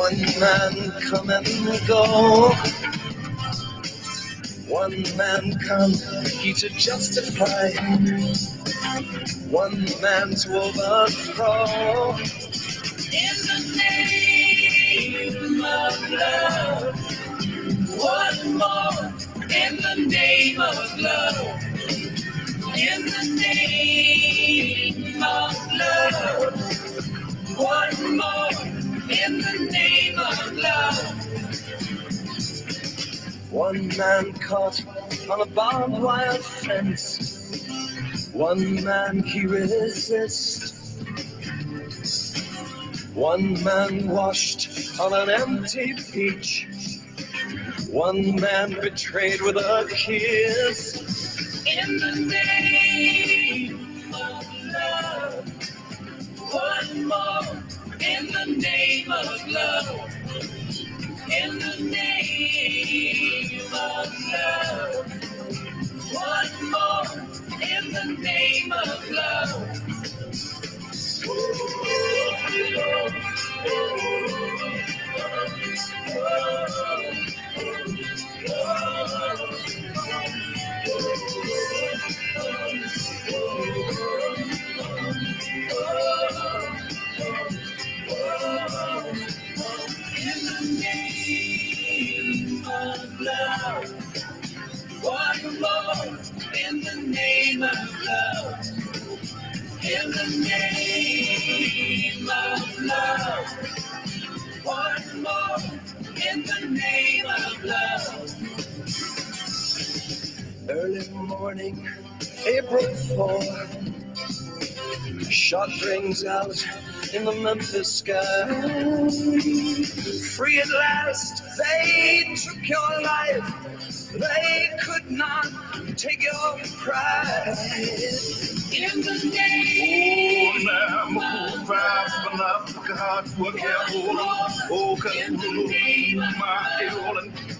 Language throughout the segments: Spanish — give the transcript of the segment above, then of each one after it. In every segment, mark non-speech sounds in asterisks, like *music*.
One man come and go. One man come, he to justify. One man to overthrow. In the name of love. One more in the name of love. In the name of love. One more in the name of love. One man caught on a barbed wire fence. One man he resists. One man washed on an empty beach. One man betrayed with a kiss. In the name of love. One more in the name of love. In the name of love. One more in the name of love. In in the name of love. In the name of love. One more in the name of love. Early morning, April 4. Shot rings out in the Memphis sky. Free at last, they took your life. They could not take your pride. In the name of God, Oh, in the name of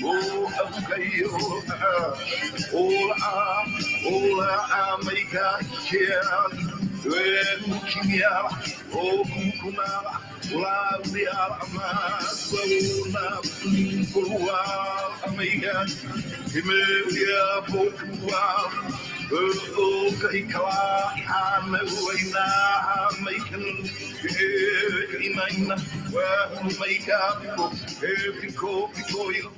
Oh, okay, oh, uh, all I, all I, I make a care. When Kimia, oh, Kumara, Lavi Alama, Sauna, Pulua, Amiga, Himelia, Pokua. Oh, Kaikala, Hamawaina, Makin, Kirina, where Maker, every coffee you?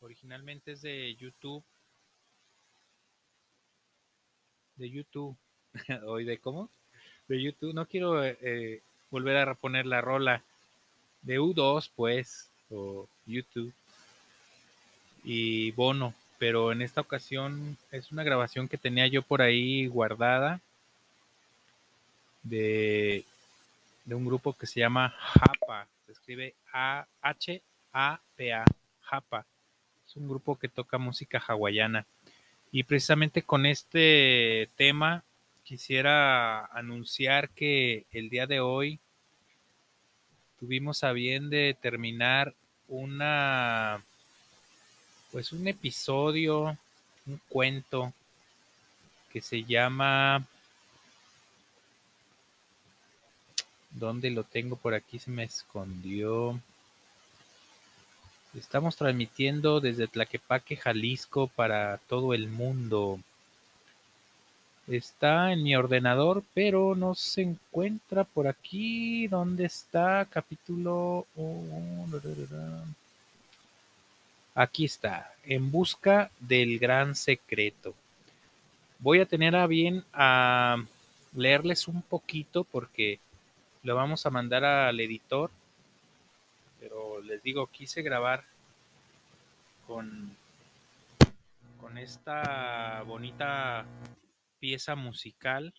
Originalmente es de YouTube. De YouTube. *laughs* ¿Hoy de cómo? De YouTube. No quiero eh, volver a reponer la rola de U2, pues, o YouTube. Y Bono. Pero en esta ocasión es una grabación que tenía yo por ahí guardada de, de un grupo que se llama Japa. Se escribe A-H-A-P-A. Japa. Es un grupo que toca música hawaiana. Y precisamente con este tema quisiera anunciar que el día de hoy tuvimos a bien de terminar una pues un episodio, un cuento que se llama ¿Dónde lo tengo? Por aquí se me escondió. Estamos transmitiendo desde Tlaquepaque, Jalisco, para todo el mundo. Está en mi ordenador, pero no se encuentra por aquí. ¿Dónde está? Capítulo. Aquí está. En busca del gran secreto. Voy a tener a bien a leerles un poquito porque lo vamos a mandar al editor, les digo, quise grabar con, con esta bonita pieza musical.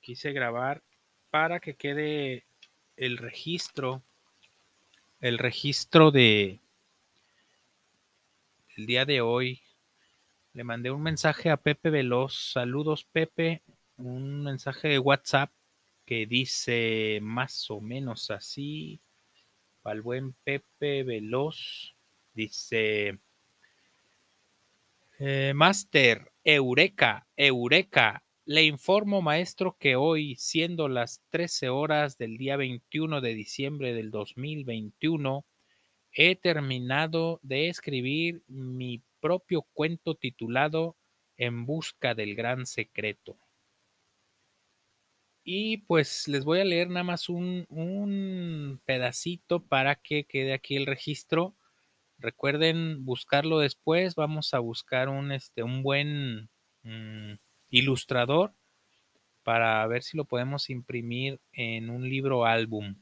Quise grabar para que quede el registro, el registro de el día de hoy. Le mandé un mensaje a Pepe Veloz. Saludos, Pepe. Un mensaje de WhatsApp que dice más o menos así, para el buen Pepe Veloz, dice, eh, Master, Eureka, Eureka, le informo maestro que hoy, siendo las 13 horas del día 21 de diciembre del 2021, he terminado de escribir mi propio cuento titulado En busca del gran secreto. Y pues les voy a leer nada más un, pedacito para que quede aquí el registro. Recuerden buscarlo después. Vamos a buscar un, este, un buen mm, ilustrador para ver si lo podemos imprimir en un libro álbum.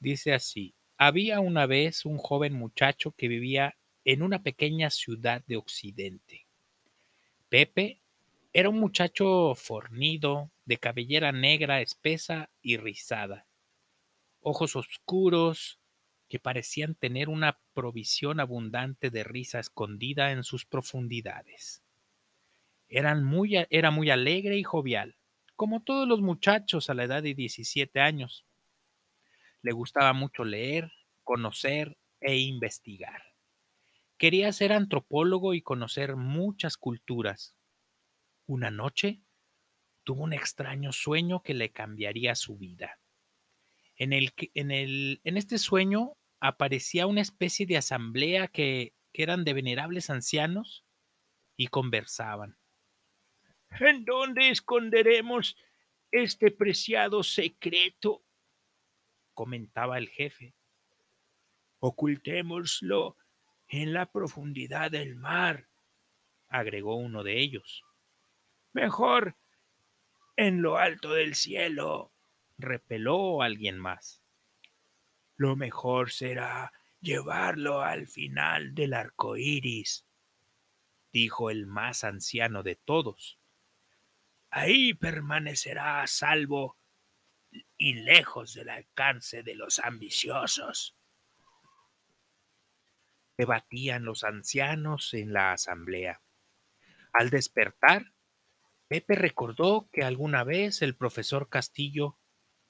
Dice así, había una vez un joven muchacho que vivía en una pequeña ciudad de Occidente. Pepe era un muchacho fornido, de cabellera negra espesa y rizada, ojos oscuros que parecían tener una provisión abundante de risa escondida en sus profundidades. Muy, era muy alegre y jovial, como todos los muchachos a la edad de 17 años. Le gustaba mucho leer, conocer e investigar. Quería ser antropólogo y conocer muchas culturas una noche tuvo un extraño sueño que le cambiaría su vida. En, el, en, el, en este sueño aparecía una especie de asamblea que, que eran de venerables ancianos y conversaban. ¿En dónde esconderemos este preciado secreto? comentaba el jefe. Ocultémoslo en la profundidad del mar, agregó uno de ellos. Mejor en lo alto del cielo, repeló alguien más. Lo mejor será llevarlo al final del arco iris, dijo el más anciano de todos. Ahí permanecerá a salvo y lejos del alcance de los ambiciosos. Debatían los ancianos en la asamblea. Al despertar, Pepe recordó que alguna vez el profesor Castillo,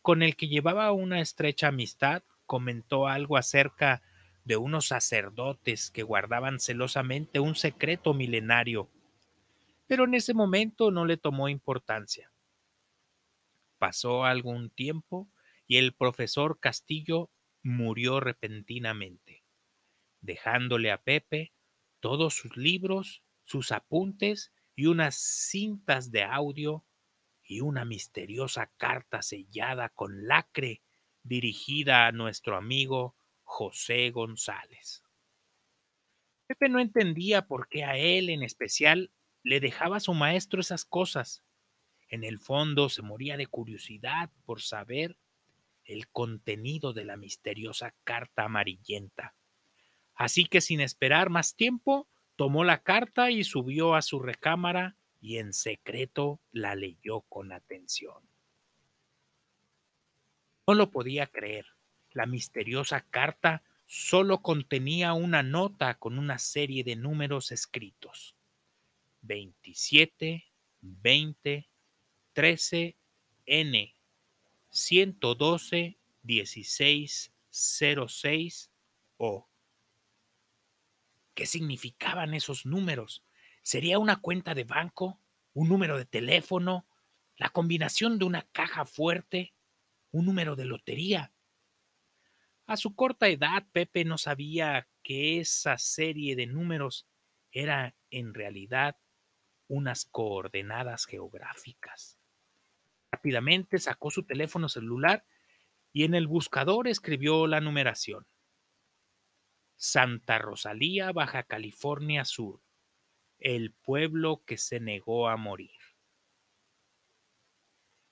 con el que llevaba una estrecha amistad, comentó algo acerca de unos sacerdotes que guardaban celosamente un secreto milenario, pero en ese momento no le tomó importancia. Pasó algún tiempo y el profesor Castillo murió repentinamente, dejándole a Pepe todos sus libros, sus apuntes y unas cintas de audio y una misteriosa carta sellada con lacre dirigida a nuestro amigo José González. Pepe no entendía por qué a él en especial le dejaba a su maestro esas cosas. En el fondo se moría de curiosidad por saber el contenido de la misteriosa carta amarillenta. Así que sin esperar más tiempo, tomó la carta y subió a su recámara y en secreto la leyó con atención. No lo podía creer. La misteriosa carta solo contenía una nota con una serie de números escritos. 27, 20, 13, N, 112, 16, 06 O. ¿Qué significaban esos números? ¿Sería una cuenta de banco? ¿Un número de teléfono? ¿La combinación de una caja fuerte? ¿Un número de lotería? A su corta edad, Pepe no sabía que esa serie de números era en realidad unas coordenadas geográficas. Rápidamente sacó su teléfono celular y en el buscador escribió la numeración. Santa Rosalía, Baja California Sur, el pueblo que se negó a morir.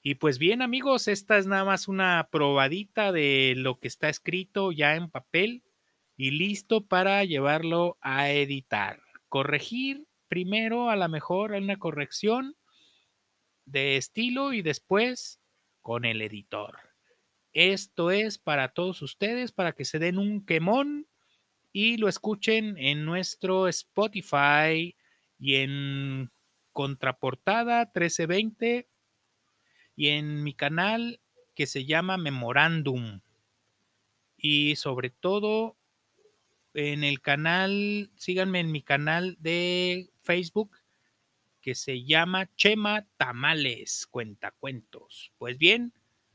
Y pues bien amigos, esta es nada más una probadita de lo que está escrito ya en papel y listo para llevarlo a editar. Corregir primero a lo mejor una corrección de estilo y después con el editor. Esto es para todos ustedes, para que se den un quemón y lo escuchen en nuestro Spotify y en Contraportada 1320 y en mi canal que se llama Memorandum. Y sobre todo en el canal, síganme en mi canal de Facebook que se llama Chema Tamales Cuentacuentos. Pues bien,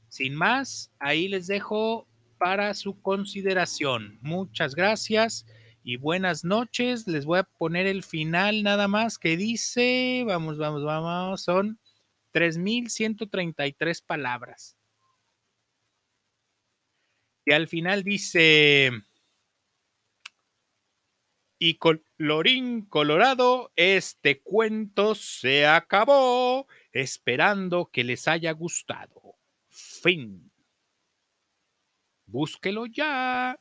sin más, ahí les dejo para su consideración. Muchas gracias y buenas noches. Les voy a poner el final nada más que dice, vamos, vamos, vamos, son 3.133 palabras. Y al final dice, y colorín colorado, este cuento se acabó, esperando que les haya gustado. Fin. Búsquelo ya.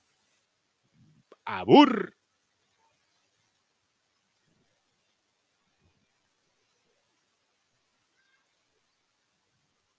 Abur.